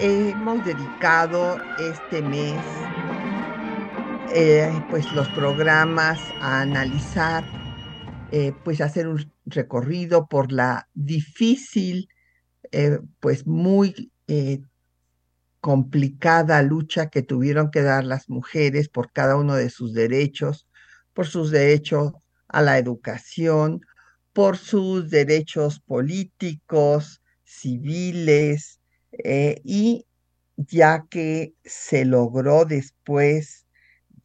hemos dedicado este mes eh, pues los programas a analizar, eh, pues hacer un recorrido por la difícil, eh, pues muy complicada lucha que tuvieron que dar las mujeres por cada uno de sus derechos, por sus derechos a la educación, por sus derechos políticos, civiles, eh, y ya que se logró después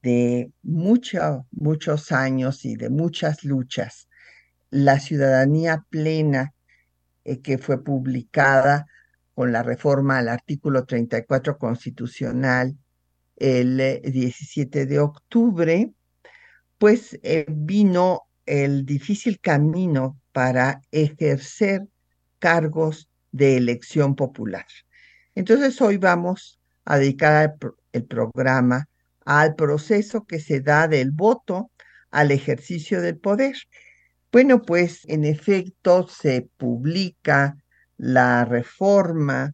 de muchos años y de muchas luchas, la ciudadanía plena eh, que fue publicada con la reforma al artículo 34 constitucional el 17 eh, de octubre, pues vino el difícil camino para ejercer cargos de elección popular. Entonces hoy vamos a dedicar el, programa al proceso que se da del voto al ejercicio del poder. Bueno, pues en efecto se publica la reforma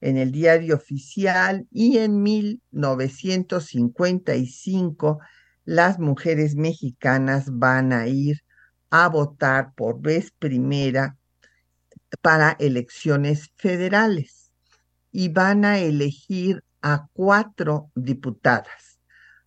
en el diario oficial y en 1955 las mujeres mexicanas van a ir a votar por vez primera para elecciones federales y van a elegir a cuatro diputadas.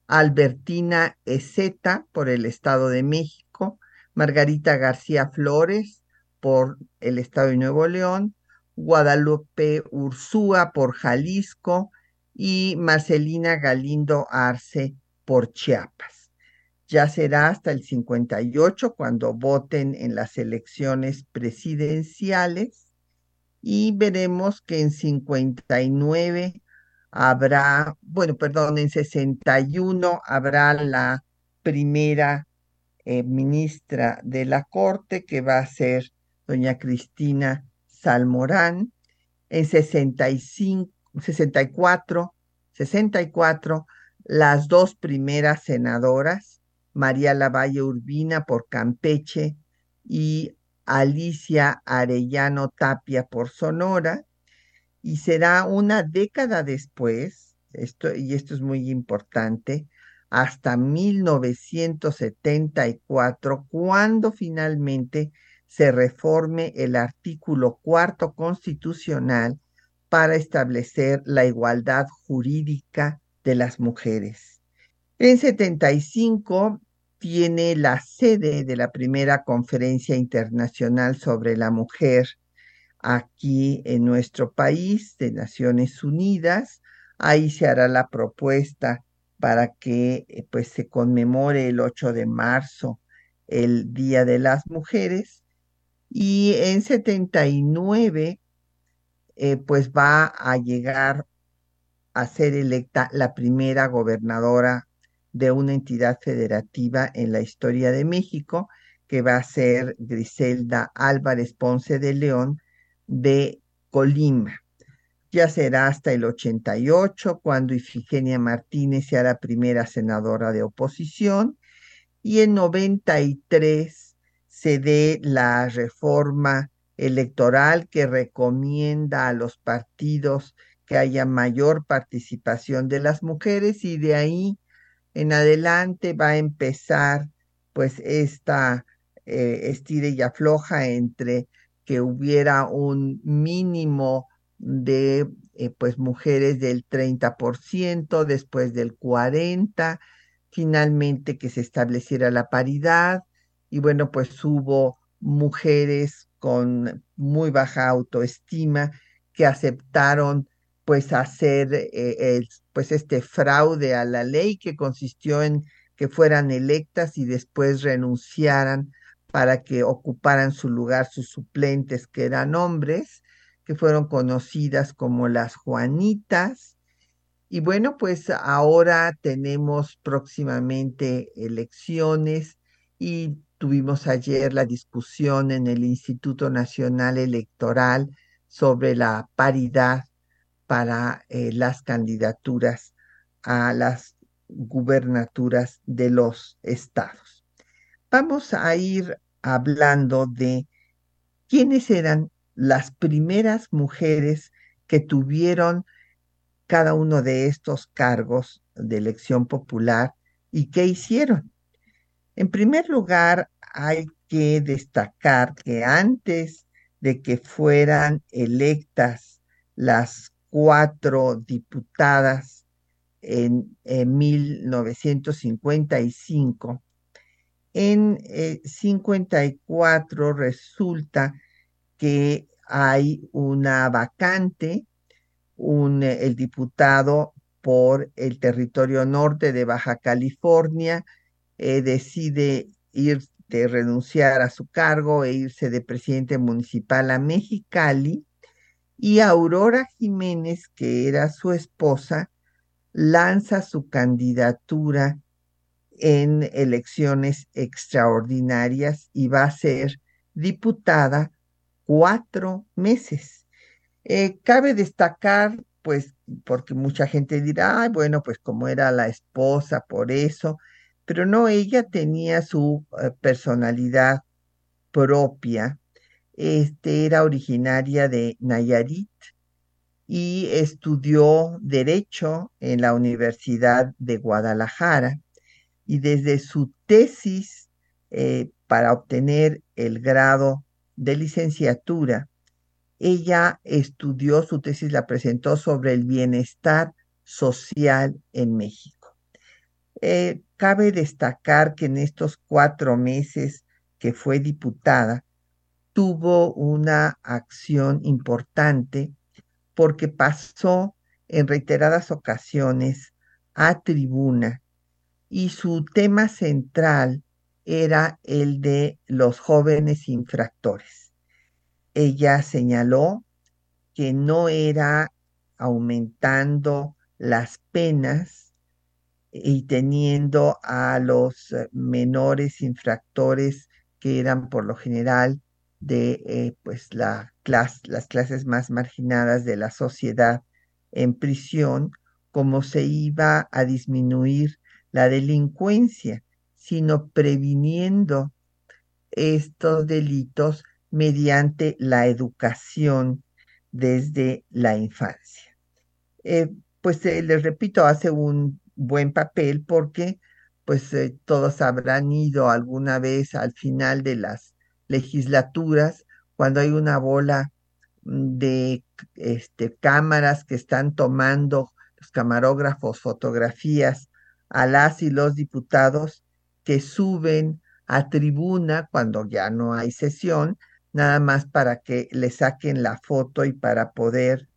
Albertina Ezeta por el Estado de México, Margarita García Flores por el Estado de Nuevo León, Guadalupe Ursúa por Jalisco y Marcelina Galindo Arce por Chiapas ya será hasta el 58 cuando voten en las elecciones presidenciales y veremos que en 59 habrá, bueno, perdón, en 61 habrá la primera eh, ministra de la Corte que va a ser doña Cristina Salmorán. En 65, 64, 64, las dos primeras senadoras María Lavalle Urbina por Campeche y Alicia Arellano Tapia por Sonora. Y será una década después, esto, y esto es muy importante, hasta 1974, cuando finalmente se reforme el artículo cuarto constitucional para establecer la igualdad jurídica de las mujeres. En 75 tiene la sede de la primera conferencia internacional sobre la mujer aquí en nuestro país de Naciones Unidas. Ahí se hará la propuesta para que eh, pues se conmemore el 8 de marzo el Día de las Mujeres y en 79 eh, pues va a llegar a ser electa la primera gobernadora de una entidad federativa en la historia de México, que va a ser Griselda Álvarez Ponce de León de Colima. Ya será hasta el 88, cuando Ifigenia Martínez sea la primera senadora de oposición, y en 93 se dé la reforma electoral que recomienda a los partidos que haya mayor participación de las mujeres y de ahí en adelante va a empezar pues esta eh, estira y afloja entre que hubiera un mínimo de eh, pues mujeres del 30%, después del 40%, finalmente que se estableciera la paridad y bueno, pues hubo mujeres con muy baja autoestima que aceptaron pues hacer eh, pues este fraude a la ley que consistió en que fueran electas y después renunciaran para que ocuparan su lugar sus suplentes que eran hombres que fueron conocidas como las Juanitas. Y bueno, pues ahora tenemos próximamente elecciones y tuvimos ayer la discusión en el Instituto Nacional Electoral sobre la paridad para eh, las candidaturas a las gubernaturas de los estados. Vamos a ir hablando de quiénes eran las primeras mujeres que tuvieron cada uno de estos cargos de elección popular y qué hicieron. En primer lugar, hay que destacar que antes de que fueran electas las cuatro diputadas en, 1955, en 54 eh, resulta que hay una vacante, un, eh, el diputado por el territorio norte de Baja California eh, decide ir de renunciar a su cargo e irse de presidente municipal a Mexicali y Aurora Jiménez, que era su esposa, lanza su candidatura en elecciones extraordinarias y va a ser diputada cuatro meses. Eh, cabe destacar, pues, porque mucha gente dirá, bueno, pues como era la esposa, por eso, pero no, ella tenía su eh, personalidad propia. Este era originaria de Nayarit y estudió Derecho en la Universidad de Guadalajara y desde su tesis eh, para obtener el grado de licenciatura, ella estudió, su tesis la presentó sobre el bienestar social en México. Eh, cabe destacar que en estos cuatro meses que fue diputada, tuvo una acción importante porque pasó en reiteradas ocasiones a tribuna y su tema central era el de los jóvenes infractores. Ella señaló que no era aumentando las penas y teniendo a los menores infractores que eran por lo general de eh, pues la las clases más marginadas de la sociedad en prisión, como se iba a disminuir la delincuencia sino previniendo estos delitos mediante la educación desde la infancia. Eh, pues eh, les repito, hace un buen papel porque pues todos habrán ido alguna vez al final de las legislaturas cuando hay una bola mm, de este, cámaras que están tomando los camarógrafos fotografías a las y los diputados que suben a tribuna cuando ya no hay sesión, nada más para que le saquen la foto y para poder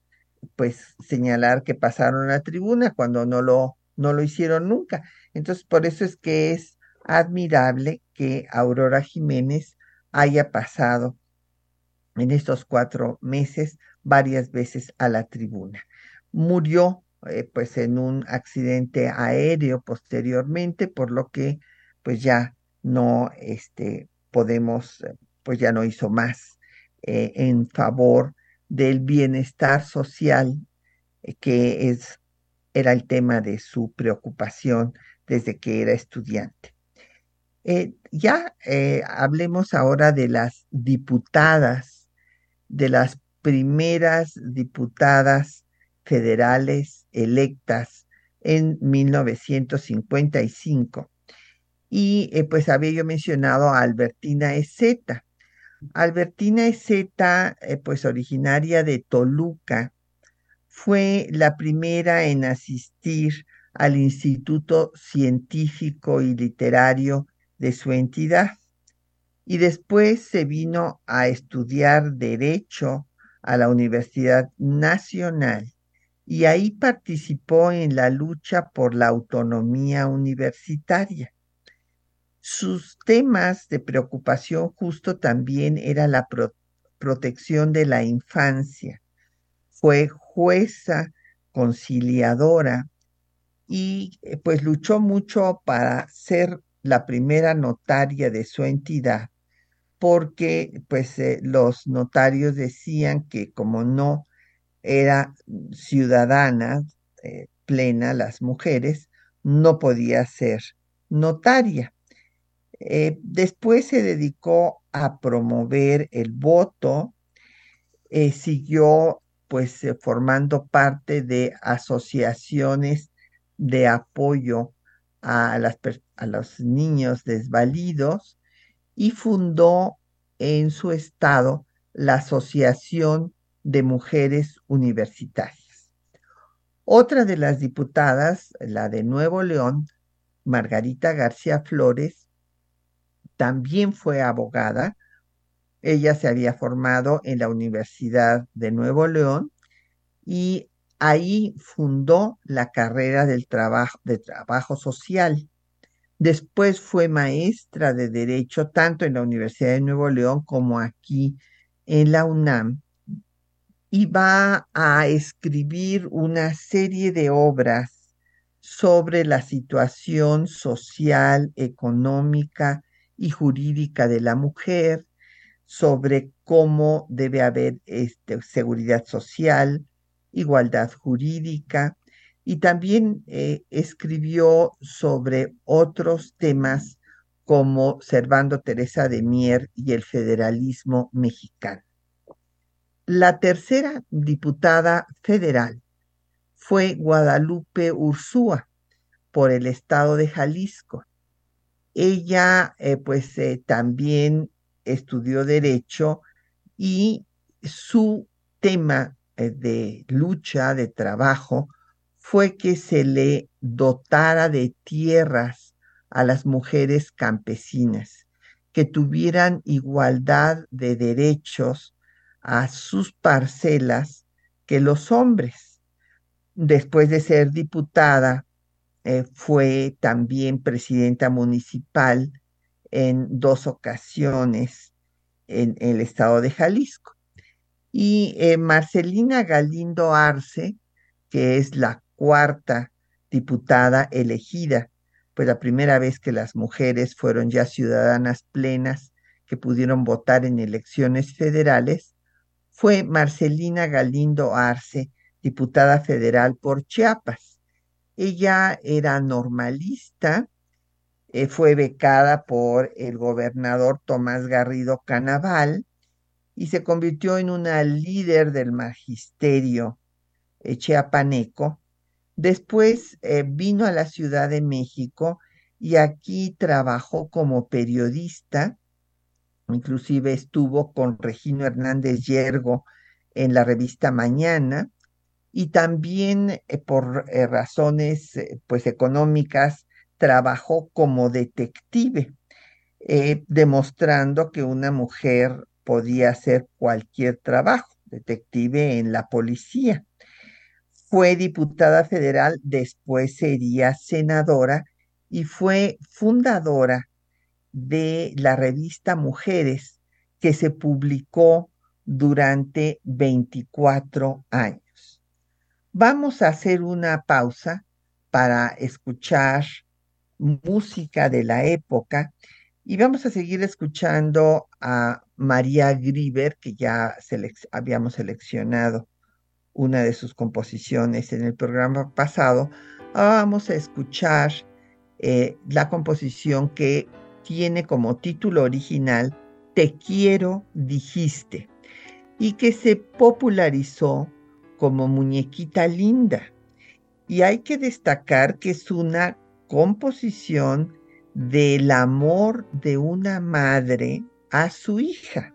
pues señalar que pasaron a tribuna cuando no lo no lo hicieron nunca. Entonces, por eso es que es admirable que Aurora Jiménez haya pasado en estos cuatro meses varias veces a la tribuna. Murió eh, pues en un accidente aéreo posteriormente, por lo que pues ya no este, podemos, pues ya no hizo más eh, en favor del bienestar social, eh, que es, era el tema de su preocupación desde que era estudiante. Ya hablemos ahora de las diputadas, de las primeras diputadas federales electas en 1955 y eh, pues había yo mencionado a Albertina Ezeta. Albertina Ezeta, eh, pues originaria de Toluca, fue la primera en asistir al Instituto Científico y Literario de su entidad y después se vino a estudiar Derecho a la Universidad Nacional y ahí participó en la lucha por la autonomía universitaria. Sus temas de preocupación justo también era la protección de la infancia. Fue jueza conciliadora y pues luchó mucho para ser la primera notaria de su entidad porque pues eh, los notarios decían que como no era ciudadana eh, plena las mujeres, no podía ser notaria. Eh, después se dedicó a promover el voto, siguió pues formando parte de asociaciones de apoyo a, los niños desvalidos y fundó en su estado la Asociación de Mujeres Universitarias. Otra de las diputadas, la de Nuevo León, Margarita García Flores, también fue abogada. Ella se había formado en la Universidad de Nuevo León y ahí fundó la carrera de trabajo social. Después fue maestra de Derecho tanto en la Universidad de Nuevo León como aquí en la UNAM y va a escribir una serie de obras sobre la situación social, económica y jurídica de la mujer, sobre cómo debe haber este, seguridad social, igualdad jurídica, y también eh, escribió sobre otros temas como Servando Teresa de Mier y el federalismo mexicano. La tercera diputada federal fue Guadalupe Ursúa por el estado de Jalisco. Ella eh, pues eh, también estudió derecho y su tema de lucha, de trabajo, fue que se le dotara de tierras a las mujeres campesinas, que tuvieran igualdad de derechos a sus parcelas que los hombres. Después de ser diputada, eh, fue también presidenta municipal en dos ocasiones en, el estado de Jalisco. Y eh, Marcelina Galindo Arce, que es la cuarta diputada elegida, pues la primera vez que las mujeres fueron ya ciudadanas plenas que pudieron votar en elecciones federales, fue Marcelina Galindo Arce, diputada federal por Chiapas. Ella era normalista, eh, fue becada por el gobernador Tomás Garrido Canaval y se convirtió en una líder del magisterio eh, chiapaneco. Después eh, vino a la Ciudad de México y aquí trabajó como periodista, inclusive estuvo con Regino Hernández Yergo en la revista Mañana. Y también eh, por eh, razones pues económicas trabajó como detective, demostrando que una mujer podía hacer cualquier trabajo, detective en la policía fue diputada federal, después sería senadora y fue fundadora de la revista Mujeres que se publicó durante 24 años. Vamos a hacer una pausa para escuchar música de la época y vamos a seguir escuchando a María Griver, que ya habíamos seleccionado una de sus composiciones en el programa pasado, vamos a escuchar eh, la composición que tiene como título original Te quiero, dijiste, y que se popularizó como muñequita linda. Y hay que destacar que es una composición del amor de una madre a su hija.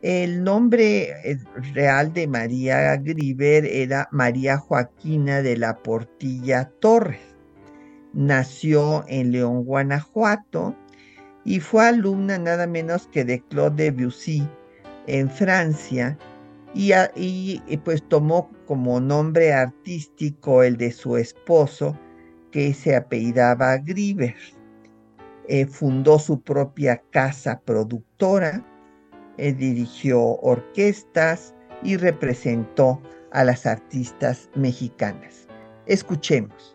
El nombre eh, real de María Griver era María Joaquina de la Portilla Torres. Nació en León, Guanajuato, y fue alumna nada menos que de Claude Debussy en Francia, y, pues tomó como nombre artístico el de su esposo, que se apellidaba Griver. Eh, fundó su propia casa productora eh, dirigió orquestas y representó a las artistas mexicanas. Escuchemos.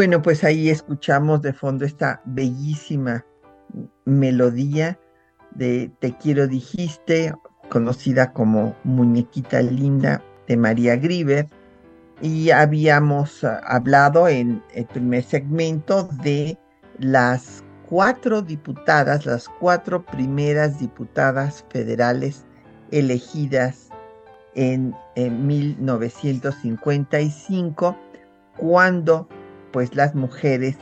Bueno, pues ahí escuchamos de fondo esta bellísima melodía de Te quiero dijiste, conocida como Muñequita Linda de María Grieber. Y habíamos ah, hablado en el primer segmento de las cuatro diputadas, las cuatro primeras diputadas federales elegidas en, en 1955, cuando pues las mujeres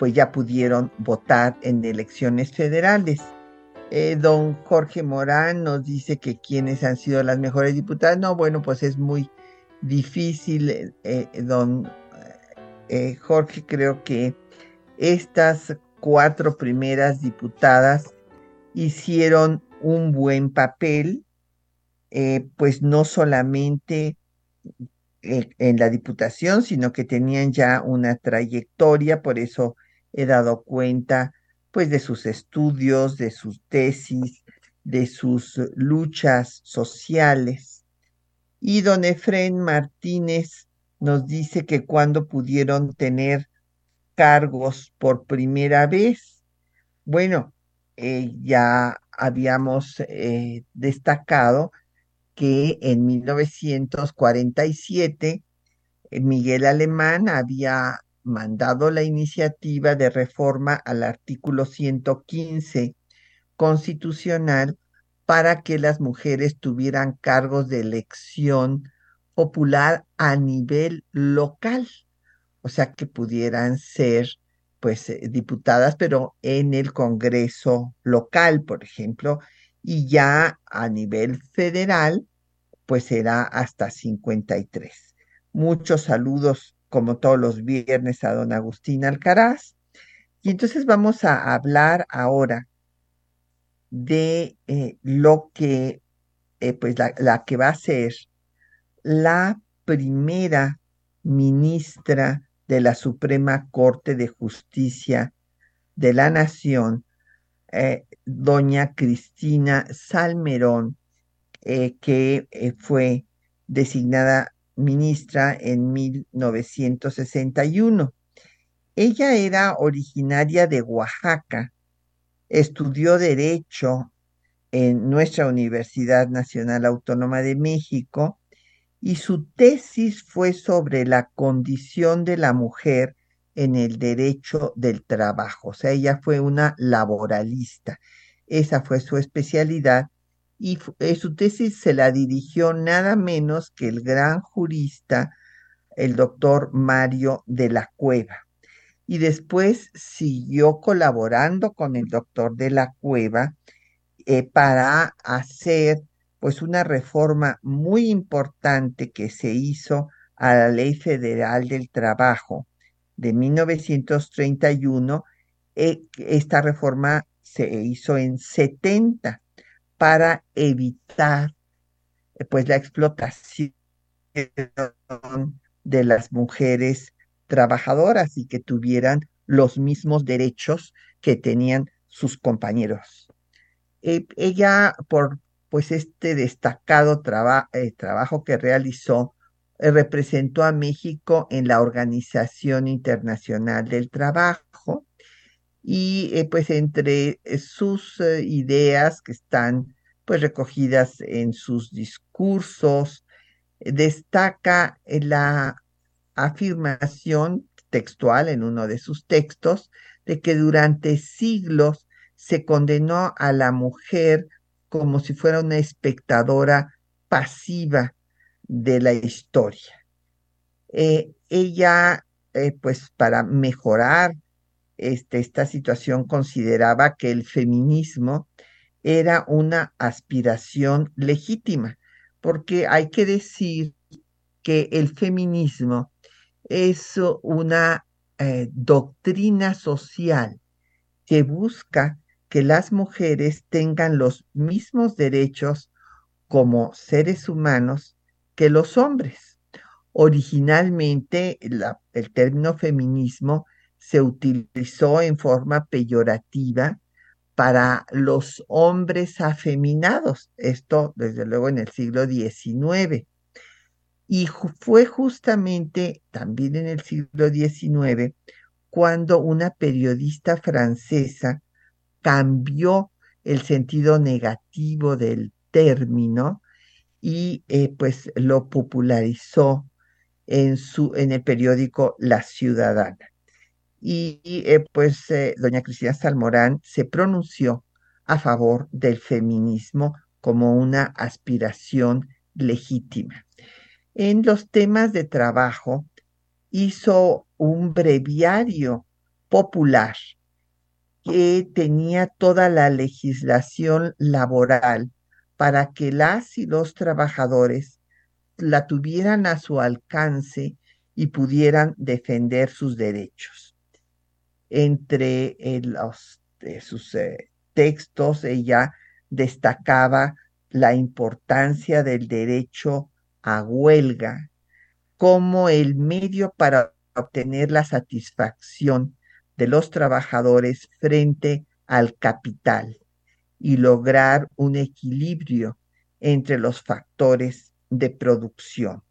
pues ya pudieron votar en elecciones federales. Eh, don Jorge Morán nos dice que quiénes han sido las mejores diputadas. No, bueno, pues es muy difícil, eh, eh, don Jorge, creo que estas cuatro primeras diputadas hicieron un buen papel, pues no solamente en la Diputación, sino que tenían ya una trayectoria, por eso he dado cuenta pues de sus estudios, de sus tesis, de sus luchas sociales. Y don Efren Martínez nos dice que cuando pudieron tener cargos por primera vez, bueno, eh, ya habíamos eh, destacado que en 1947 eh, Miguel Alemán había mandado la iniciativa de reforma al artículo 115 constitucional para que las mujeres tuvieran cargos de elección popular a nivel local, o sea, que pudieran ser pues eh, diputadas, pero en el Congreso local, por ejemplo, y ya a nivel federal, pues será hasta 53. Muchos saludos, como todos los viernes, a don Agustín Alcaraz. Y entonces vamos a hablar ahora de eh, lo que, eh, pues la, la que va a ser la primera ministra de la Suprema Corte de Justicia de la Nación, eh, doña Cristina Salmerón, eh, que eh, fue designada ministra en 1961. Ella era originaria de Oaxaca, estudió derecho en nuestra Universidad Nacional Autónoma de México y su tesis fue sobre la condición de la mujer en el derecho del trabajo. O sea, ella fue una laboralista. Esa fue su especialidad y eh, su tesis se la dirigió nada menos que el gran jurista, el doctor Mario de la Cueva. Y después siguió colaborando con el doctor de la Cueva eh, para hacer pues una reforma muy importante que se hizo a la Ley Federal del Trabajo de 1931 eh, esta reforma se hizo en 70 para evitar eh, pues la explotación de las mujeres trabajadoras y que tuvieran los mismos derechos que tenían sus compañeros. Eh, ella, por pues este destacado trabajo que realizó, representó a México en la Organización Internacional del Trabajo y pues entre sus ideas que están pues recogidas en sus discursos, destaca la afirmación textual en uno de sus textos de que durante siglos se condenó a la mujer como si fuera una espectadora pasiva de la historia. Eh, ella, eh, pues para mejorar este, esta situación, consideraba que el feminismo era una aspiración legítima, porque hay que decir que el feminismo es una eh, doctrina social que busca que las mujeres tengan los mismos derechos como seres humanos que los hombres. Originalmente el término feminismo se utilizó en forma peyorativa para los hombres afeminados, esto desde luego en el siglo XIX. Y fue justamente también en el siglo XIX cuando una periodista francesa cambió el sentido negativo del término y eh, pues lo popularizó en, su, en el periódico La Ciudadana. Y, eh, pues eh, doña Cristina Salmorán se pronunció a favor del feminismo como una aspiración legítima en los temas de trabajo hizo un breviario popular que tenía toda la legislación laboral para que las y los trabajadores la tuvieran a su alcance y pudieran defender sus derechos. Entre eh, los, sus eh, textos, ella destacaba la importancia del derecho a huelga como el medio para obtener la satisfacción de los trabajadores frente al capital y lograr un equilibrio entre los factores de producción.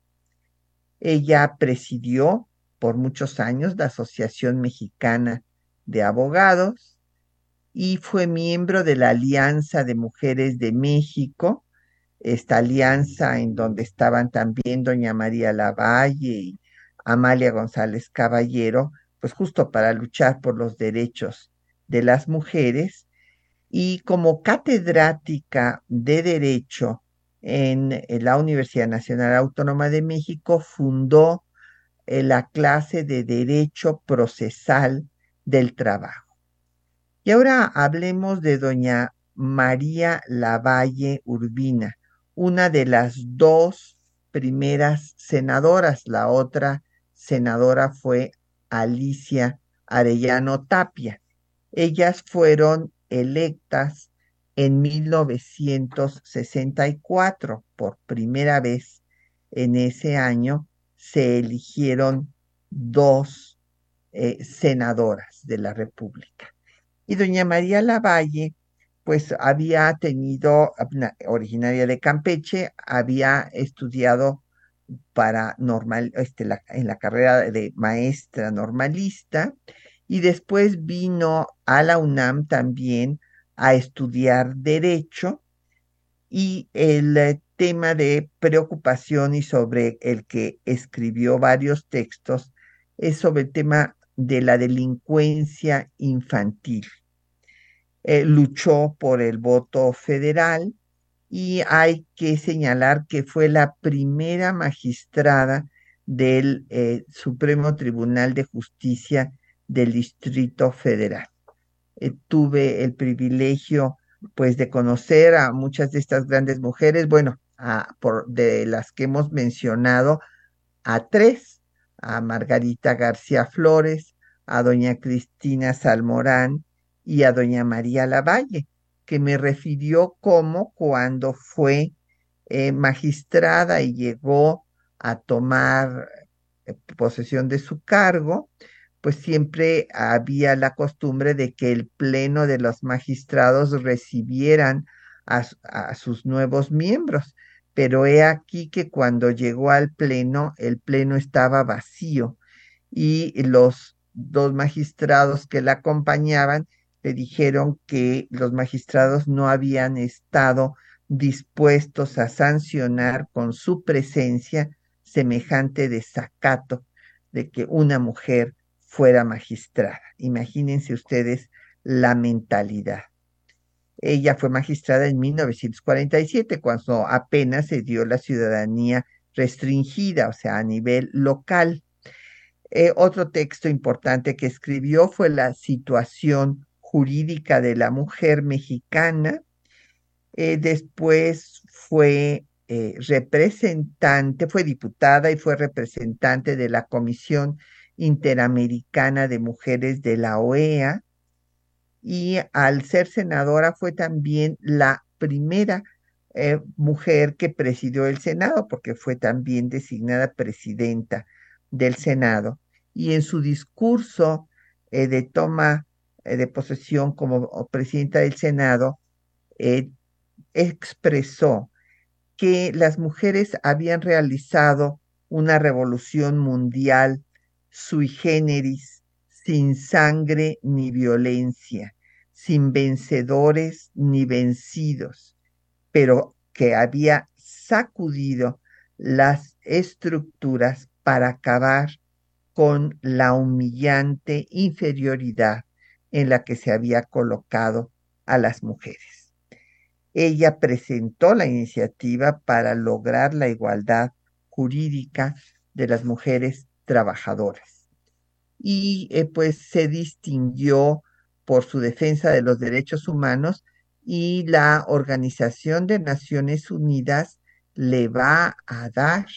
Ella presidió por muchos años la Asociación Mexicana de Abogados y fue miembro de la Alianza de Mujeres de México, esta alianza en donde estaban también doña María Lavalle y Amalia González Caballero, pues justo para luchar por los derechos de las mujeres, y como catedrática de Derecho en, la Universidad Nacional Autónoma de México, fundó eh, la clase de Derecho Procesal del Trabajo. Y ahora hablemos de doña María Lavalle Urbina, una de las dos primeras senadoras. La otra senadora fue Alicia Arellano Tapia. Ellas fueron electas en 1964. Por primera vez en ese año se eligieron dos eh, senadoras de la República. Y doña María Lavalle pues había tenido, originaria de Campeche, había estudiado para normal, este, en la carrera de maestra normalista y después vino a la UNAM también a estudiar derecho y el eh, tema de preocupación y sobre el que escribió varios textos es sobre el tema de la delincuencia infantil. Eh, luchó por el voto federal y hay que señalar que fue la primera magistrada del eh, Supremo Tribunal de Justicia del Distrito Federal. Eh, tuve el privilegio pues de conocer a muchas de estas grandes mujeres, bueno, por, de las que hemos mencionado, a tres, a Margarita García Flores, a doña Cristina Salmorán y a doña María Lavalle, que me refirió cómo cuando fue eh, magistrada y llegó a tomar eh, posesión de su cargo, pues siempre había la costumbre de que el pleno de los magistrados recibieran a, a, sus nuevos miembros. Pero he aquí que cuando llegó al pleno, el pleno estaba vacío y los dos magistrados que la acompañaban le dijeron que los magistrados no habían estado dispuestos a sancionar con su presencia semejante desacato de que una mujer fuera magistrada. Imagínense ustedes la mentalidad. Ella fue magistrada en 1947, cuando apenas se dio la ciudadanía restringida, o sea, a nivel local. Eh, otro texto importante que escribió fue la situación jurídica de la mujer mexicana. Eh, después fue eh, representante, fue diputada y fue representante de la Comisión Interamericana de Mujeres de la OEA. Y al ser senadora fue también la primera mujer que presidió el Senado, porque fue también designada presidenta del Senado y en su discurso eh, de toma eh, de posesión como presidenta del Senado, eh, expresó que las mujeres habían realizado una revolución mundial sui generis, sin sangre ni violencia, sin vencedores ni vencidos, pero que había sacudido las estructuras para acabar con la humillante inferioridad en la que se había colocado a las mujeres. Ella presentó la iniciativa para lograr la igualdad jurídica de las mujeres trabajadoras y eh, pues se distinguió por su defensa de los derechos humanos y la Organización de Naciones Unidas le va a dar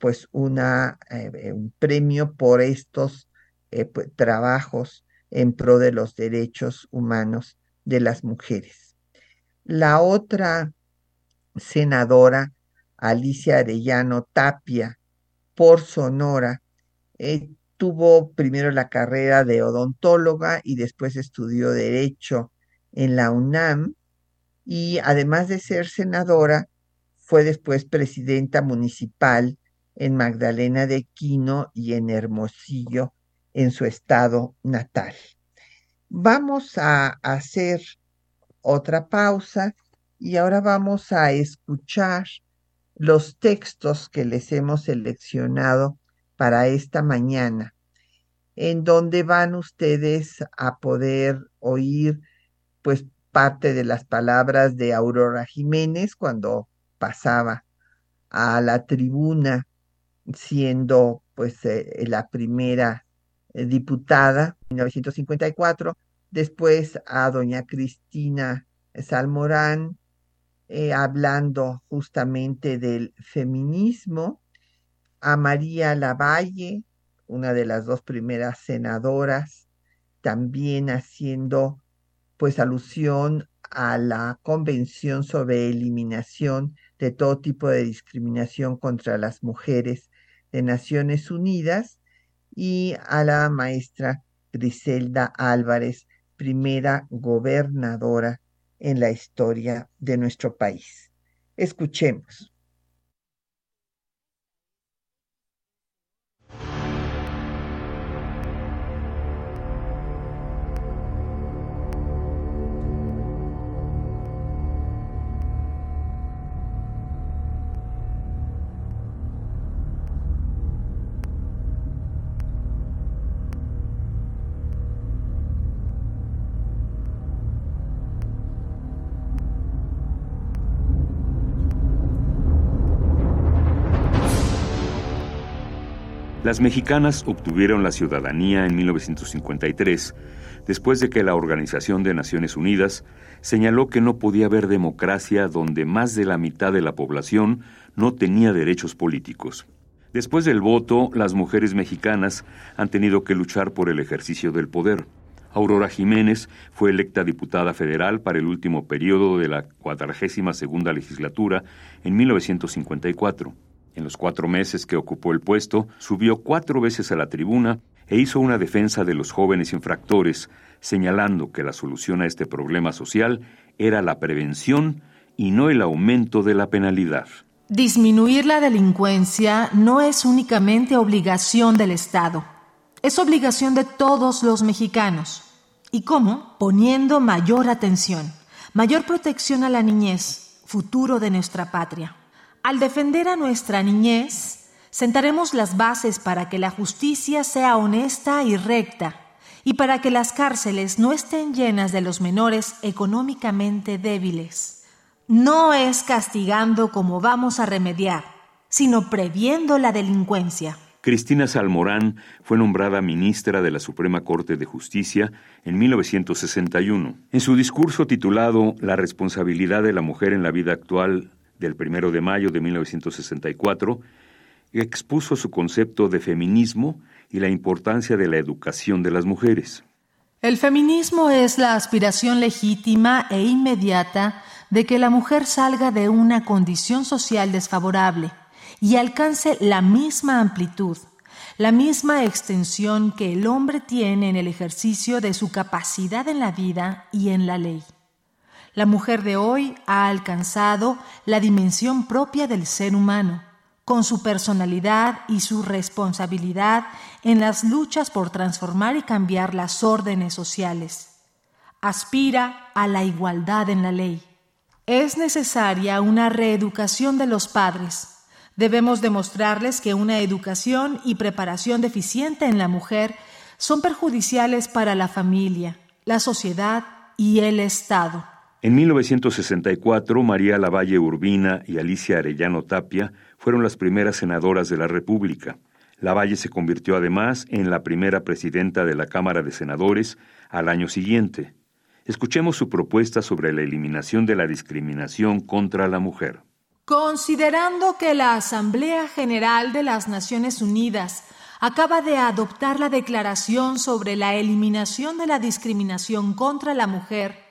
pues una, eh, un premio por estos eh, trabajos en pro de los derechos humanos de las mujeres. La otra senadora, Alicia Arellano Tapia, por Sonora, eh, tuvo primero la carrera de odontóloga y después estudió derecho en la UNAM y además de ser senadora, fue después presidenta municipal en Magdalena de Quino y en Hermosillo, en su estado natal. Vamos a hacer otra pausa y ahora vamos a escuchar los textos que les hemos seleccionado para esta mañana, en donde van ustedes a poder oír pues parte de las palabras de Aurora Jiménez cuando pasaba a la tribuna siendo pues eh, la primera eh, diputada en 1954, después a doña Cristina Salmorán eh, hablando justamente del feminismo, a María Lavalle, una de las dos primeras senadoras, también haciendo pues alusión a la Convención sobre Eliminación de todo tipo de discriminación contra las mujeres de Naciones Unidas y a la maestra Griselda Álvarez, primera gobernadora en la historia de nuestro país. Escuchemos. Las mexicanas obtuvieron la ciudadanía en 1953, después de que la Organización de Naciones Unidas señaló que no podía haber democracia donde más de la mitad de la población no tenía derechos políticos. Después del voto, las mujeres mexicanas han tenido que luchar por el ejercicio del poder. Aurora Jiménez fue electa diputada federal para el último periodo de la cuadragésima segunda legislatura en 1954. En los cuatro meses que ocupó el puesto, subió cuatro veces a la tribuna e hizo una defensa de los jóvenes infractores, señalando que la solución a este problema social era la prevención y no el aumento de la penalidad. Disminuir la delincuencia no es únicamente obligación del Estado, es obligación de todos los mexicanos. ¿Y cómo? Poniendo mayor atención, mayor protección a la niñez, futuro de nuestra patria. Al defender a nuestra niñez, sentaremos las bases para que la justicia sea honesta y recta y para que las cárceles no estén llenas de los menores económicamente débiles. No es castigando como vamos a remediar, sino previendo la delincuencia. Cristina Salmorán fue nombrada ministra de la Suprema Corte de Justicia en 1961. En su discurso titulado La responsabilidad de la mujer en la vida actual del 1 de mayo de 1964, expuso su concepto de feminismo y la importancia de la educación de las mujeres. El feminismo es la aspiración legítima e inmediata de que la mujer salga de una condición social desfavorable y alcance la misma amplitud, la misma extensión que el hombre tiene en el ejercicio de su capacidad en la vida y en la ley. La mujer de hoy ha alcanzado la dimensión propia del ser humano, con su personalidad y su responsabilidad en las luchas por transformar y cambiar las órdenes sociales. Aspira a la igualdad en la ley es necesaria una reeducación de los padres. Debemos demostrarles que una educación y preparación deficiente en la mujer son perjudiciales para la familia, la sociedad y el Estado. En 1964, María Lavalle Urbina y Alicia Arellano Tapia fueron las primeras senadoras de la República. Lavalle se convirtió además en la primera presidenta de la Cámara de Senadores al año siguiente. Escuchemos su propuesta sobre la eliminación de la discriminación contra la mujer. Considerando que la Asamblea General de las Naciones Unidas acaba de adoptar la Declaración sobre la eliminación de la discriminación contra la mujer,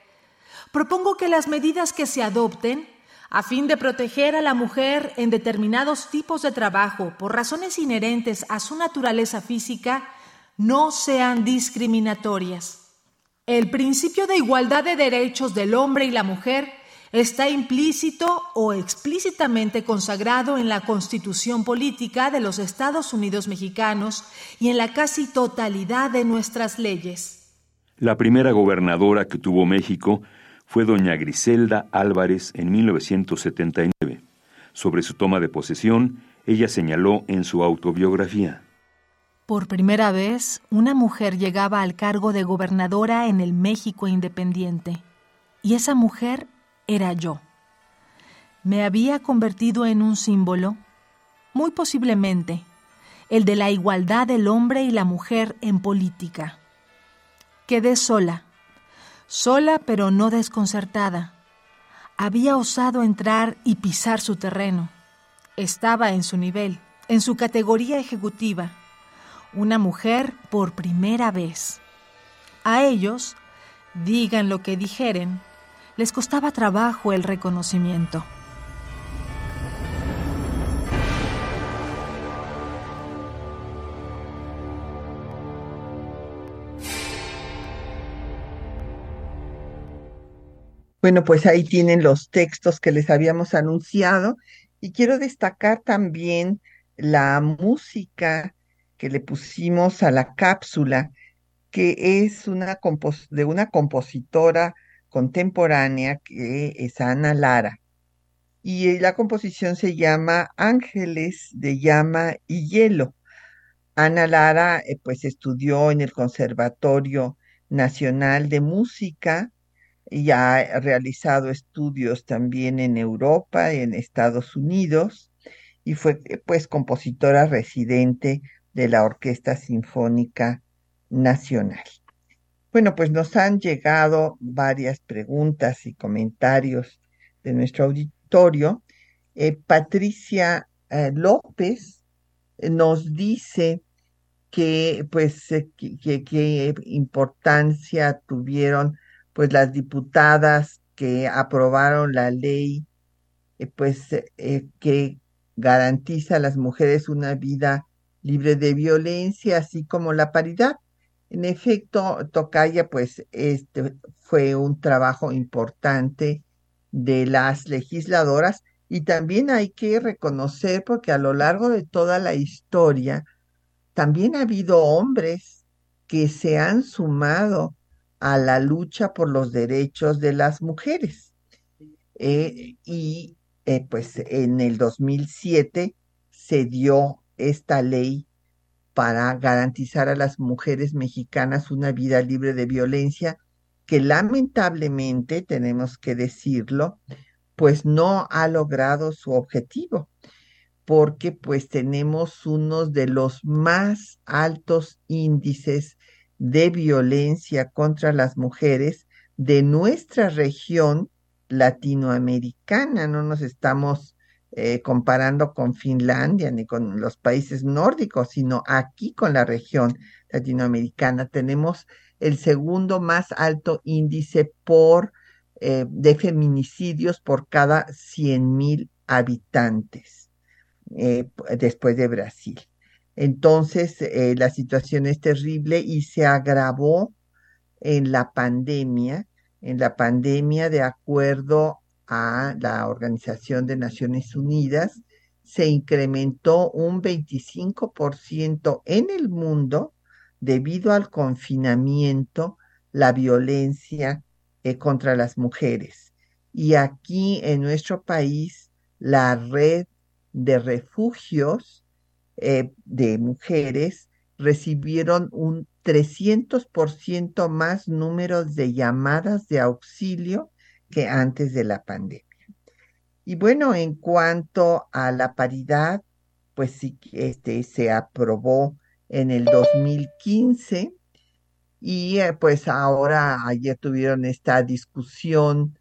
propongo que las medidas que se adopten a fin de proteger a la mujer en determinados tipos de trabajo por razones inherentes a su naturaleza física no sean discriminatorias. El principio de igualdad de derechos del hombre y la mujer está implícito o explícitamente consagrado en la Constitución Política de los Estados Unidos Mexicanos y en la casi totalidad de nuestras leyes. La primera gobernadora que tuvo México fue doña Griselda Álvarez en 1979. Sobre su toma de posesión, ella señaló en su autobiografía. Por primera vez, una mujer llegaba al cargo de gobernadora en el México independiente. Y esa mujer era yo. Me había convertido en un símbolo, muy posiblemente, el de la igualdad del hombre y la mujer en política. Quedé sola, sola pero no desconcertada. Había osado entrar y pisar su terreno. Estaba en su nivel, en su categoría ejecutiva una mujer por primera vez. A ellos, digan lo que dijeren, les costaba trabajo el reconocimiento. Bueno, pues ahí tienen los textos que les habíamos anunciado y quiero destacar también la música que le pusimos a la cápsula, que es una de una compositora contemporánea que es Ana Lara. Y eh, la composición se llama Ángeles de Llama y Hielo. Ana Lara eh, pues estudió en el Conservatorio Nacional de Música y ha realizado estudios también en Europa, en Estados Unidos, y fue eh, pues compositora residente de la Orquesta Sinfónica Nacional. Bueno, pues nos han llegado varias preguntas y comentarios de nuestro auditorio. Eh, Patricia eh, López nos dice que pues qué importancia tuvieron pues las diputadas que aprobaron la ley eh, pues eh, que garantiza a las mujeres una vida libre de violencia, así como la paridad. En efecto, Tocaya, pues este fue un trabajo importante de las legisladoras y también hay que reconocer porque a lo largo de toda la historia también ha habido hombres que se han sumado a la lucha por los derechos de las mujeres. Eh, y eh, pues en el 2007 se dio esta ley para garantizar a las mujeres mexicanas una vida libre de violencia que lamentablemente, tenemos que decirlo, pues no ha logrado su objetivo, porque pues tenemos unos de los más altos índices de violencia contra las mujeres de nuestra región latinoamericana. No nos estamos eh, comparando con Finlandia ni con los países nórdicos, sino aquí con la región latinoamericana. Tenemos el segundo más alto índice por eh, de feminicidios por cada 100 mil habitantes eh, después de Brasil. Entonces, eh, la situación es terrible y se agravó en la pandemia. En la pandemia, de acuerdo a la Organización de Naciones Unidas, se incrementó un 25% en el mundo debido al confinamiento, la violencia eh, contra las mujeres. Y aquí en nuestro país, la red de refugios eh, de mujeres recibieron un 300% más números de llamadas de auxilio que antes de la pandemia. Y bueno, en cuanto a la paridad, pues sí, este, se aprobó en el 2015 y eh, pues ahora ayer tuvieron esta discusión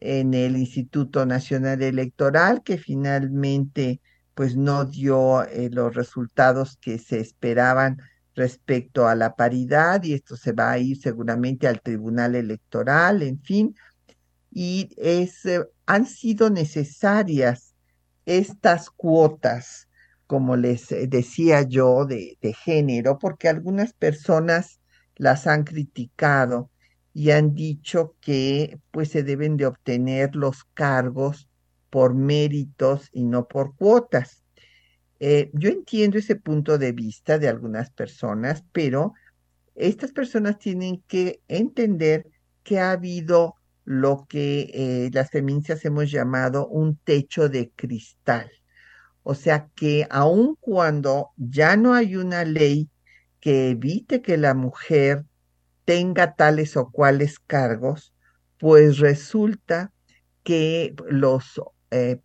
en el Instituto Nacional Electoral que finalmente pues no dio eh, los resultados que se esperaban respecto a la paridad y esto se va a ir seguramente al Tribunal Electoral, en fin, y es, eh, han sido necesarias estas cuotas, como les eh, decía yo, de, de género, porque algunas personas las han criticado y han dicho que pues se deben de obtener los cargos por méritos y no por cuotas. Eh, yo entiendo ese punto de vista de algunas personas, pero estas personas tienen que entender que ha habido lo que eh, las feministas hemos llamado un techo de cristal. O sea que aun cuando ya no hay una ley que evite que la mujer tenga tales o cuales cargos, pues resulta que los eh,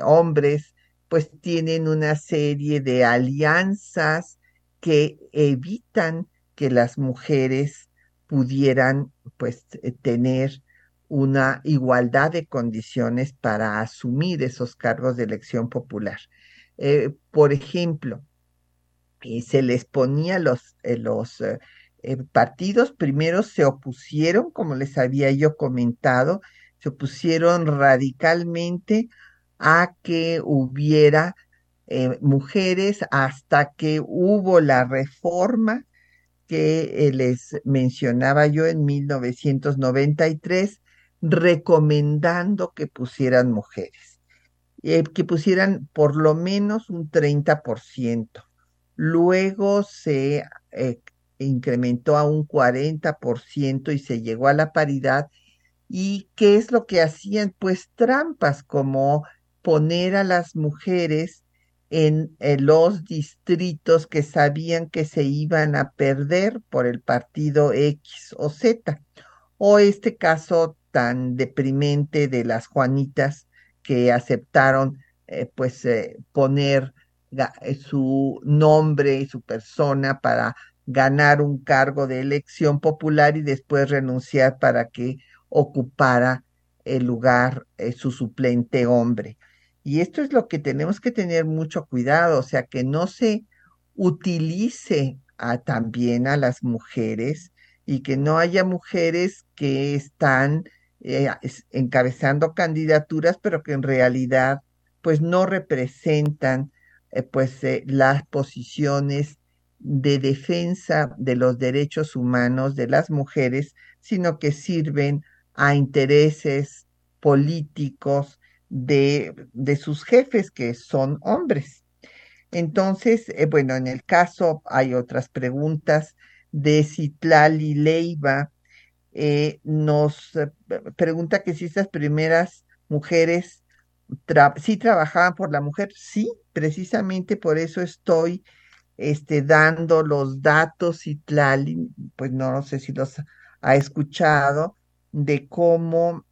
hombres pues tienen una serie de alianzas que evitan que las mujeres pudieran pues eh, tener una igualdad de condiciones para asumir esos cargos de elección popular. Eh, por ejemplo, se les ponía los, los partidos primero se opusieron, como les había yo comentado, se opusieron radicalmente a que hubiera eh, mujeres hasta que hubo la reforma que eh, les mencionaba yo en 1993, recomendando que pusieran mujeres, eh, que pusieran por lo menos un 30%. Luego se incrementó a un 40% y se llegó a la paridad ¿Y qué es lo que hacían? Pues trampas como poner a las mujeres en, los distritos que sabían que se iban a perder por el partido X o Z. O este caso tan deprimente de las Juanitas que aceptaron eh, pues eh, poner eh, su nombre y su persona para ganar un cargo de elección popular y después renunciar para que ocupara el lugar eh, su suplente hombre. Y esto es lo que tenemos que tener mucho cuidado, o sea, que no se utilice a, también a las mujeres y que no haya mujeres que están eh, encabezando candidaturas, pero que en realidad pues no representan eh, pues las posiciones de defensa de los derechos humanos de las mujeres, sino que sirven a intereses políticos de, de sus jefes, que son hombres. Entonces, eh, bueno, en el caso hay otras preguntas de Citlali Leiva. Eh, nos eh, pregunta que si estas primeras mujeres sí trabajaban por la mujer. Sí, precisamente por eso estoy este, dando los datos, y pues no, sé si los ha escuchado, de cómo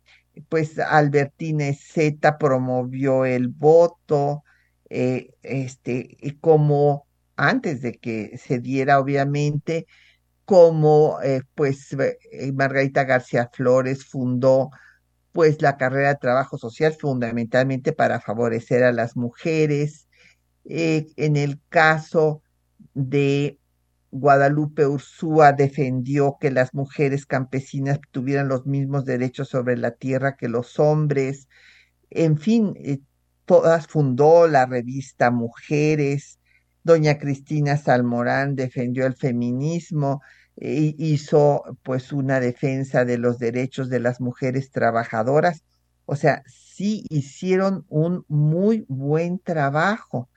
pues Albertina Z promovió el voto, eh, este, y cómo antes de que se diera, obviamente, como eh, pues eh, Margarita García Flores fundó pues la carrera de trabajo social fundamentalmente para favorecer a las mujeres. en el caso de Guadalupe Ursúa defendió que las mujeres campesinas tuvieran los mismos derechos sobre la tierra que los hombres. En fin, eh, todas fundó la revista Mujeres. Doña Cristina Salmorán defendió el feminismo e hizo pues una defensa de los derechos de las mujeres trabajadoras. O sea, sí hicieron un muy buen trabajo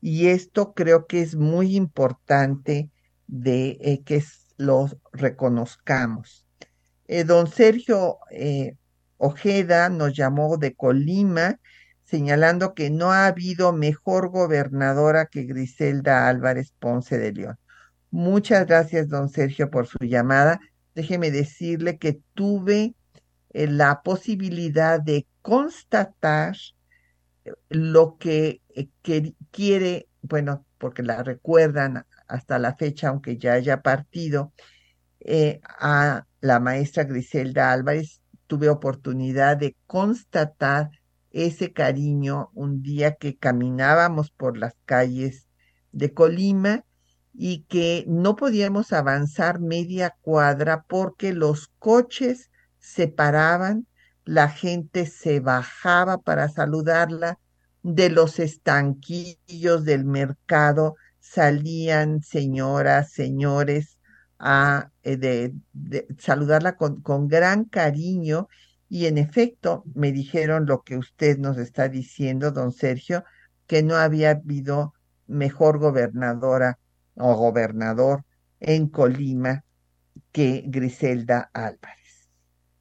y esto creo que es muy importante de eh, que los reconozcamos. Eh, don Sergio eh, Ojeda nos llamó de Colima señalando que no ha habido mejor gobernadora que Griselda Álvarez Ponce de León. Muchas gracias, don Sergio, por su llamada. Déjeme decirle que tuve la posibilidad de constatar lo que, quiere, bueno, porque la recuerdan hasta la fecha, aunque ya haya partido, eh, a la maestra Griselda Álvarez, tuve oportunidad de constatar ese cariño un día que caminábamos por las calles de Colima y que no podíamos avanzar media cuadra porque los coches se paraban la gente se bajaba para saludarla, de los estanquillos del mercado salían señoras, señores a eh, de, saludarla con, con gran cariño y en efecto me dijeron lo que usted nos está diciendo, don Sergio, que no había habido mejor gobernadora o gobernador en Colima que Griselda Álvarez.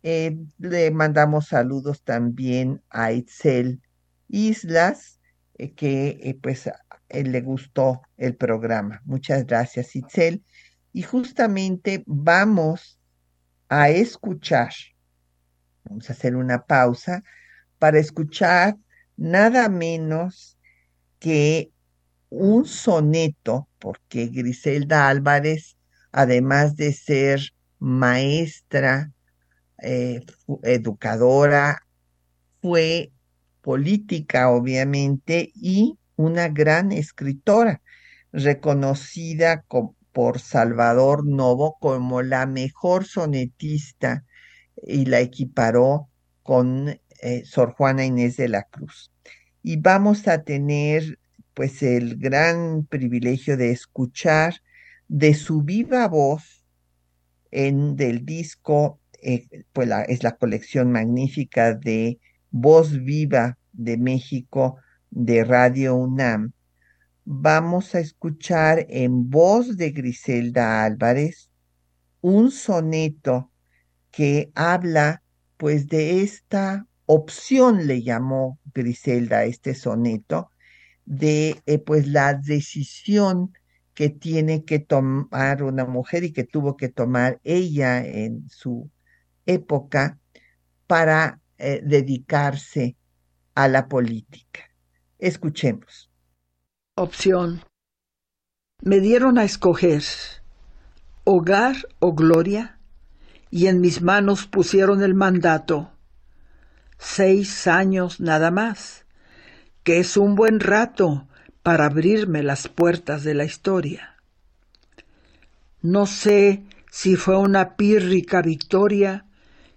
Eh, le mandamos saludos también a Itzel Islas, eh, que eh, pues le gustó el programa. Muchas gracias, Itzel. Y justamente vamos a escuchar, vamos a hacer una pausa para escuchar nada menos que un soneto, porque Griselda Álvarez, además de ser maestra eh, educadora, fue política, obviamente, y una gran escritora, reconocida por Salvador Novo como la mejor sonetista y la equiparó con eh, Sor Juana Inés de la Cruz. Y vamos a tener pues el gran privilegio de escuchar de su viva voz en del disco eh, pues es la colección magnífica de Voz Viva de México de Radio UNAM. Vamos a escuchar en voz de Griselda Álvarez un soneto que habla pues de esta opción, le llamó Griselda este soneto, de eh, pues la decisión que tiene que tomar una mujer y que tuvo que tomar ella en su época para eh, dedicarse a la política. Escuchemos. Opción. Me dieron a escoger hogar o gloria y en mis manos pusieron el mandato. Seis años nada más. que es un buen rato para abrirme las puertas de la historia. No sé si fue una pírrica victoria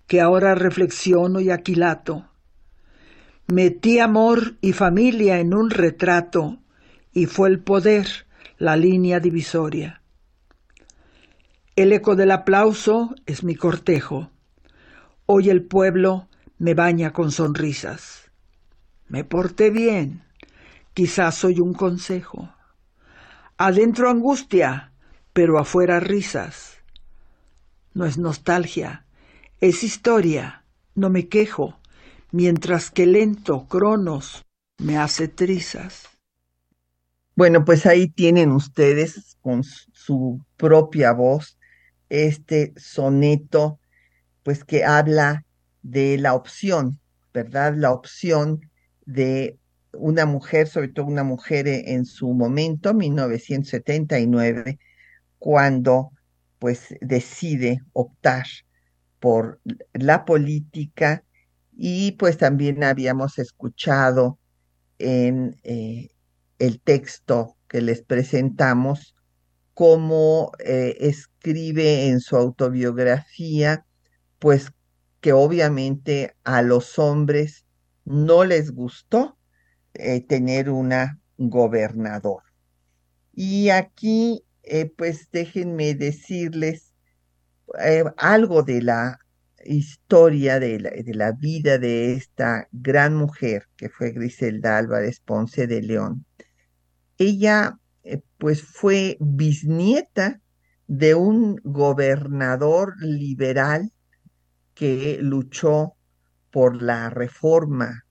que ahora reflexiono y aquilato. Metí amor y familia en un retrato y fue el poder la línea divisoria. El eco del aplauso es mi cortejo. Hoy el pueblo me baña con sonrisas. Me porté bien, quizás soy un consejo. Adentro angustia, pero afuera risas. No es nostalgia, es historia, no me quejo, mientras que lento Cronos me hace trizas. Bueno, pues ahí tienen ustedes con su propia voz este soneto, pues que habla de la opción, ¿verdad? La opción de una mujer, sobre todo una mujer en su momento, 1979, cuando pues decide optar por la política y pues también habíamos escuchado en eh, el texto que les presentamos cómo eh, escribe en su autobiografía, pues que obviamente a los hombres no les gustó eh, tener una gobernador. Y aquí, pues déjenme decirles algo de la historia de la, vida de esta gran mujer que fue Griselda Álvarez Ponce de León. Ella eh, pues fue bisnieta de un gobernador liberal que luchó por la reforma,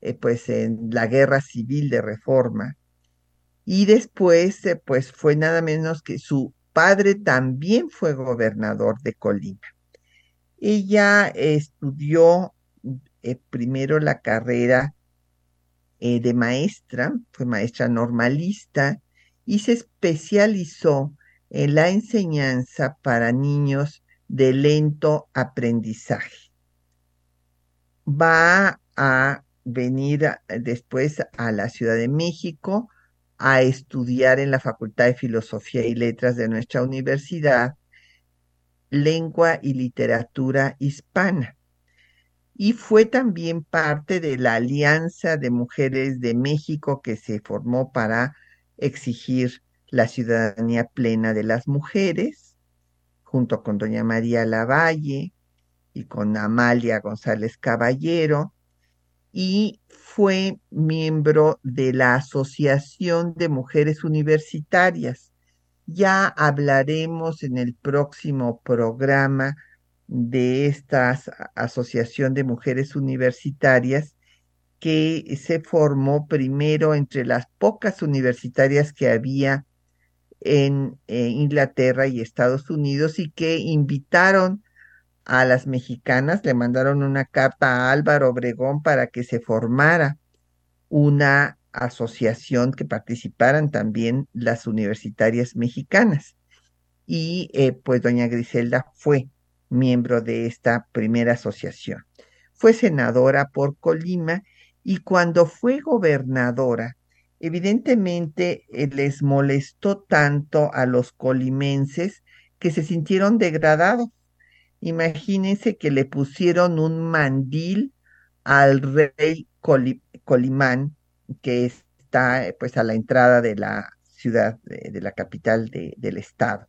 eh, pues en la guerra civil de reforma. Y después, eh, pues fue nada menos que su padre también fue gobernador de Colima. Ella estudió primero la carrera de maestra, fue maestra normalista y se especializó en la enseñanza para niños de lento aprendizaje. Va a venir después a la Ciudad de México a estudiar en la Facultad de Filosofía y Letras de nuestra universidad lengua y literatura hispana. Y fue también parte de la Alianza de Mujeres de México que se formó para exigir la ciudadanía plena de las mujeres, junto con doña María Lavalle y con Amalia González Caballero, y fue miembro de la Asociación de Mujeres Universitarias. Ya hablaremos en el próximo programa de esta Asociación de Mujeres Universitarias que se formó primero entre las pocas universitarias que había en eh, Inglaterra y Estados Unidos y que invitaron a las mexicanas, le mandaron una carta a Álvaro Obregón para que se formara una asociación que participaran también las universitarias mexicanas. Y eh, pues doña Griselda fue miembro de esta primera asociación. Fue senadora por Colima y cuando fue gobernadora, evidentemente eh, les molestó tanto a los colimenses que se sintieron degradados. Imagínense que le pusieron un mandil al rey Colimán, que está pues a la entrada de la ciudad, de, la capital del estado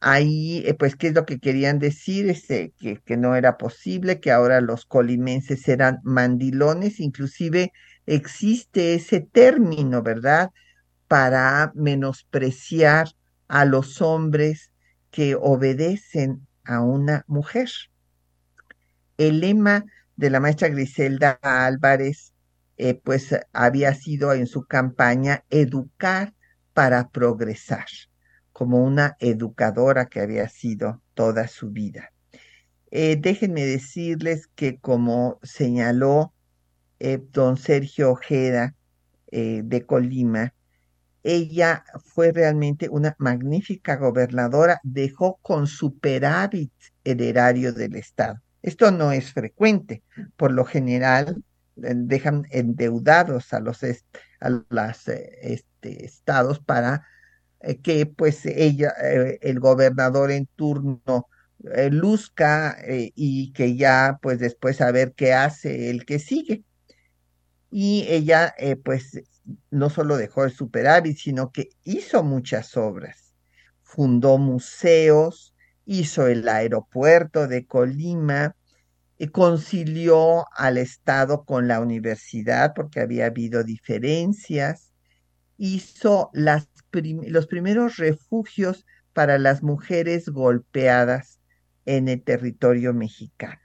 ahí, eh, pues, ¿qué es lo que querían decir? Este, que, que no era posible, que ahora los colimenses eran mandilones, inclusive existe ese término, ¿verdad? Para menospreciar a los hombres que obedecen a una mujer. El lema de la maestra Griselda Álvarez, eh, pues había sido en su campaña educar para progresar como una educadora que había sido toda su vida. Eh, déjenme decirles que como señaló eh, don Sergio Ojeda de Colima, ella fue realmente una magnífica gobernadora, dejó con superávit el erario del Estado. Esto no es frecuente. Por lo general, dejan endeudados a los a las, este, estados para que pues ella, el gobernador en turno luzca y que ya pues después a ver qué hace el que sigue. Y ella pues no solo dejó el superávit, sino que hizo muchas obras. Fundó museos, hizo el aeropuerto de Colima, y concilió al Estado con la universidad porque había habido diferencias, hizo los primeros refugios para las mujeres golpeadas en el territorio mexicano.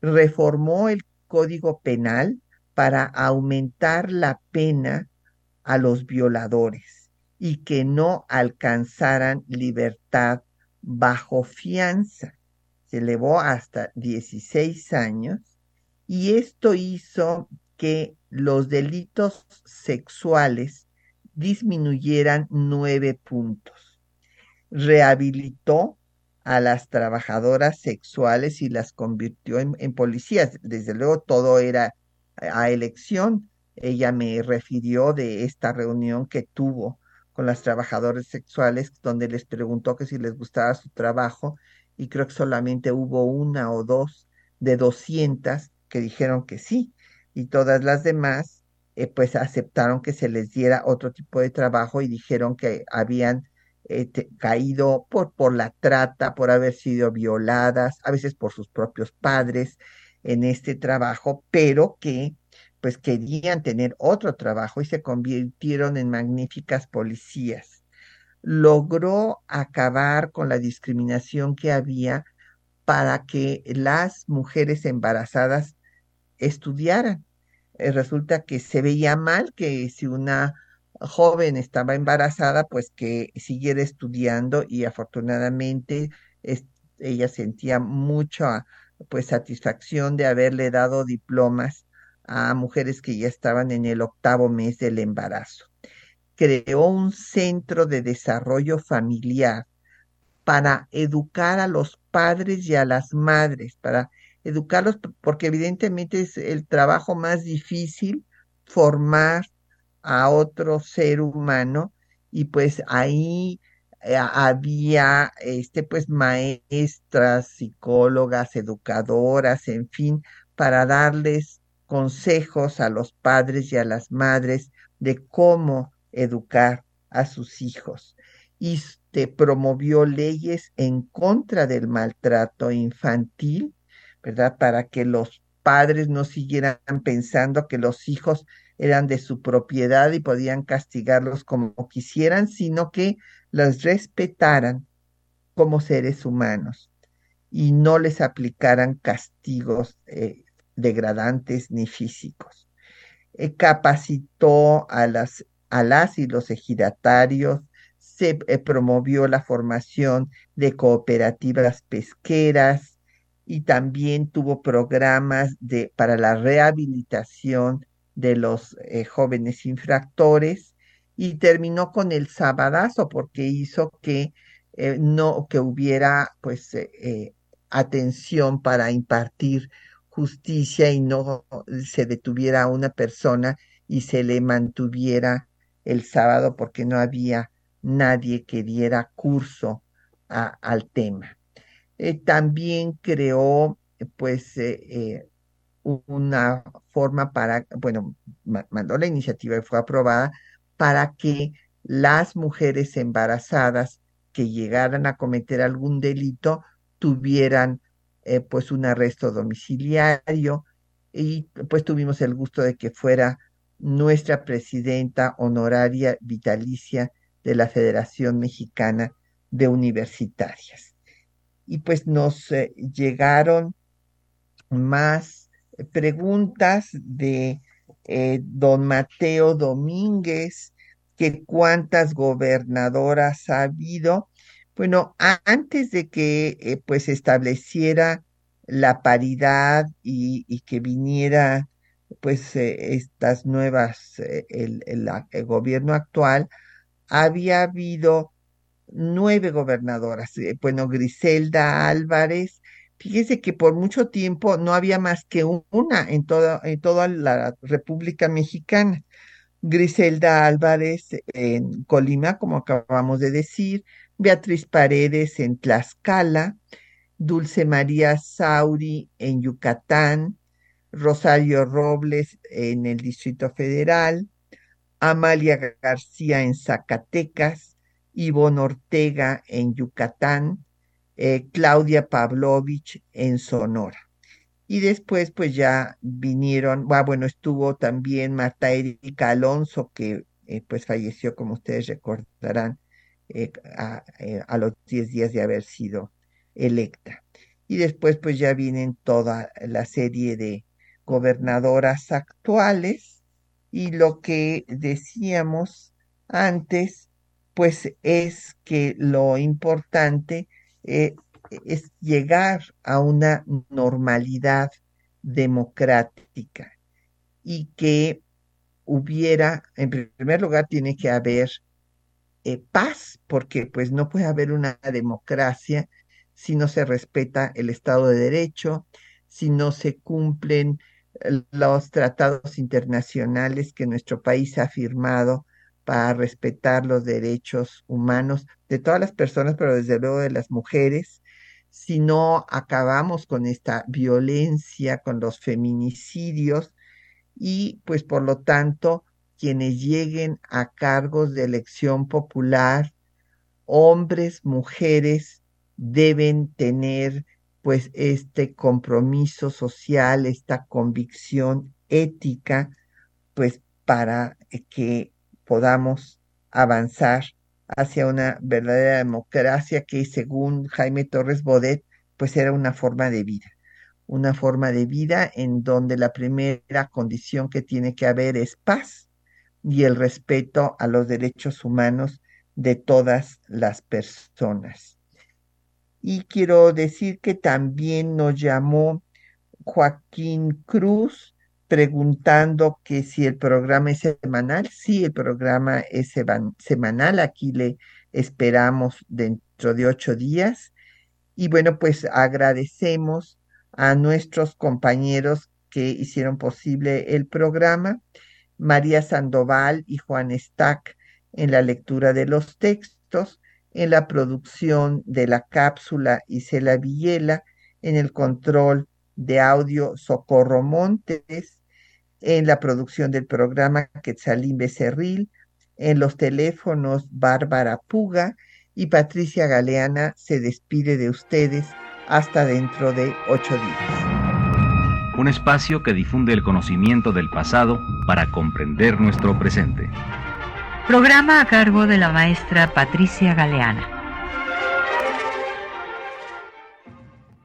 Reformó el Código Penal para aumentar la pena a los violadores y que no alcanzaran libertad bajo fianza. Se elevó hasta 16 años y esto hizo que los delitos sexuales disminuyeran nueve puntos. Rehabilitó a las trabajadoras sexuales y las convirtió en, en policías. Desde luego todo era a elección. Ella me refirió de esta reunión que tuvo con las trabajadoras sexuales, donde les preguntó que si les gustaba su trabajo, y creo que solamente hubo una o dos de 200 que dijeron que sí, y todas las demás eh, pues aceptaron que se les diera otro tipo de trabajo y dijeron que habían eh, caído por, por la trata, por haber sido violadas, a veces por sus propios padres, en este trabajo, pero que pues querían tener otro trabajo y se convirtieron en magníficas policías. Logró acabar con la discriminación que había para que las mujeres embarazadas estudiaran. Eh, resulta que se veía mal que si una joven estaba embarazada, pues que siguiera estudiando y afortunadamente ella sentía mucha pues satisfacción de haberle dado diplomas a mujeres que ya estaban en el octavo mes del embarazo. Creó un centro de desarrollo familiar para educar a los padres y a las madres, para educarlos, porque evidentemente es el trabajo más difícil formar a otro ser humano y pues ahí eh, había este pues maestras, psicólogas, educadoras, en fin, para darles consejos a los padres y a las madres de cómo educar a sus hijos. Y este, promovió leyes en contra del maltrato infantil, ¿verdad? Para que los padres no siguieran pensando que los hijos eran de su propiedad y podían castigarlos como quisieran, sino que las respetaran como seres humanos y no les aplicaran castigos eh, degradantes ni físicos. Eh, capacitó a las, a las y los ejidatarios, se eh, promovió la formación de cooperativas pesqueras y también tuvo programas de, para la rehabilitación de los jóvenes infractores y terminó con el sabadazo porque hizo que eh, no que hubiera pues eh, eh, atención para impartir justicia y no se detuviera a una persona y se le mantuviera el sábado porque no había nadie que diera curso al tema. también creó pues una forma para, bueno, mandó la iniciativa y fue aprobada para que las mujeres embarazadas que llegaran a cometer algún delito tuvieran eh, pues un arresto domiciliario y pues tuvimos el gusto de que fuera nuestra presidenta honoraria vitalicia de la Federación Mexicana de Universitarias. Y pues nos eh, llegaron más preguntas de eh, don Mateo Domínguez, que cuántas gobernadoras ha habido. Bueno, antes de que eh, pues estableciera la paridad y, que viniera pues eh, estas nuevas, el, el, gobierno actual, había habido nueve gobernadoras. bueno, Griselda Álvarez, Fíjese que por mucho tiempo no había más que una en toda, en toda la República Mexicana. Griselda Álvarez en Colima, como acabamos de decir, Beatriz Paredes en Tlaxcala, Dulce María Sauri en Yucatán, Rosario Robles en el Distrito Federal, Amalia García en Zacatecas, Ivonne Ortega en Yucatán, eh, Claudia Pavlovich en Sonora. Y después pues ya vinieron, ah, bueno, estuvo también Marta Erika Alonso, que eh, pues falleció, como ustedes recordarán, eh, a, a, los 10 días de haber sido electa. Y después pues ya vienen toda la serie de gobernadoras actuales y lo que decíamos antes pues es que lo importante eh, es llegar a una normalidad democrática y que hubiera, en primer lugar, tiene que haber eh, paz, porque pues no puede haber una democracia si no se respeta el Estado de Derecho, si no se cumplen eh, los tratados internacionales que nuestro país ha firmado para respetar los derechos humanos de todas las personas, pero desde luego de las mujeres, si no acabamos con esta violencia, con los feminicidios y pues por lo tanto quienes lleguen a cargos de elección popular, hombres, mujeres, deben tener pues este compromiso social, esta convicción ética, pues para que podamos avanzar hacia una verdadera democracia que según Jaime Torres Bodet, pues era una forma de vida, una forma de vida en donde la primera condición que tiene que haber es paz y el respeto a los derechos humanos de todas las personas. Y quiero decir que también nos llamó Joaquín Cruz, preguntando que si el programa es semanal. Sí, el programa es semanal. Aquí le esperamos dentro de ocho días. Y bueno, pues agradecemos a nuestros compañeros que hicieron posible el programa, María Sandoval y Juan Stack en la lectura de los textos, en la producción de la cápsula Isela Villela, en el control de audio Socorro Montes, en la producción del programa Quetzalín Becerril, en los teléfonos Bárbara Puga y Patricia Galeana se despide de ustedes hasta dentro de ocho días. Un espacio que difunde el conocimiento del pasado para comprender nuestro presente. Programa a cargo de la maestra Patricia Galeana.